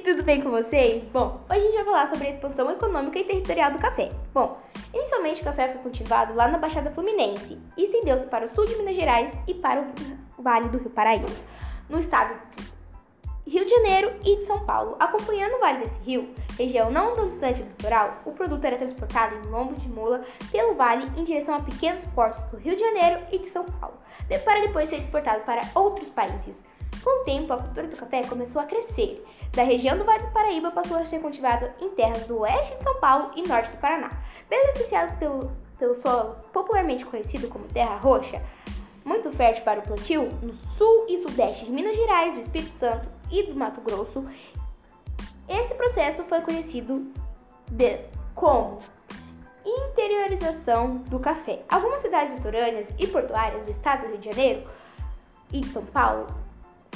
tudo bem com vocês? Bom, hoje a gente vai falar sobre a expansão econômica e territorial do café. Bom, inicialmente o café foi cultivado lá na Baixada Fluminense e estendeu-se para o sul de Minas Gerais e para o Vale do Rio Paraíba, no estado do Rio de Janeiro e de São Paulo. Acompanhando o Vale desse rio, região não tão distante do litoral, o produto era transportado em lombos de mula pelo vale em direção a pequenos portos do Rio de Janeiro e de São Paulo, para depois ser exportado para outros países. Com o tempo, a cultura do café começou a crescer. Da região do Vale do Paraíba passou a ser cultivado em terras do oeste de São Paulo e norte do Paraná. Beneficiado pelo, pelo solo popularmente conhecido como terra roxa, muito fértil para o plantio, no sul e sudeste de Minas Gerais, do Espírito Santo e do Mato Grosso, esse processo foi conhecido de, como interiorização do café. Algumas cidades litorâneas e portuárias do estado do Rio de Janeiro e de São Paulo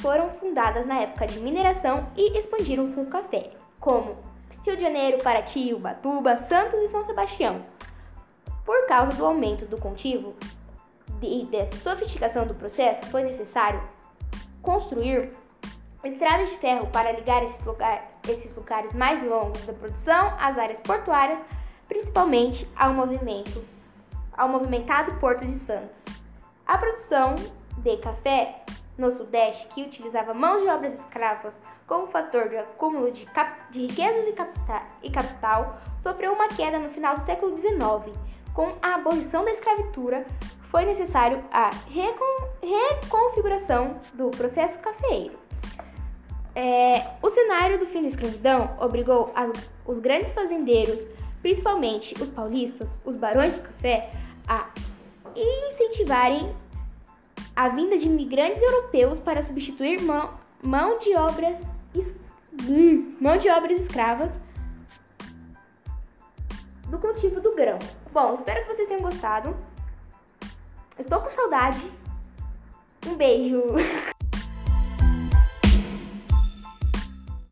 foram fundadas na época de mineração e expandiram seu café, como Rio de Janeiro, Paraty, Ubatuba, Santos e São Sebastião. Por causa do aumento do cultivo e da sofisticação do processo, foi necessário construir estradas de ferro para ligar esses, lugar, esses lugares mais longos da produção às áreas portuárias, principalmente ao movimento ao movimentado Porto de Santos. A produção de café no Sudeste, que utilizava mãos de obras escravas como fator de acúmulo de, de riquezas e, e capital, sofreu uma queda no final do século XIX. Com a abolição da escravatura, foi necessário a recon reconfiguração do processo cafeeiro. É, o cenário do fim da escravidão obrigou a, os grandes fazendeiros, principalmente os paulistas, os barões do café, a incentivarem a vinda de imigrantes europeus para substituir mão, mão de obras mão de obras escravas do cultivo do grão. Bom, espero que vocês tenham gostado. Estou com saudade. Um beijo.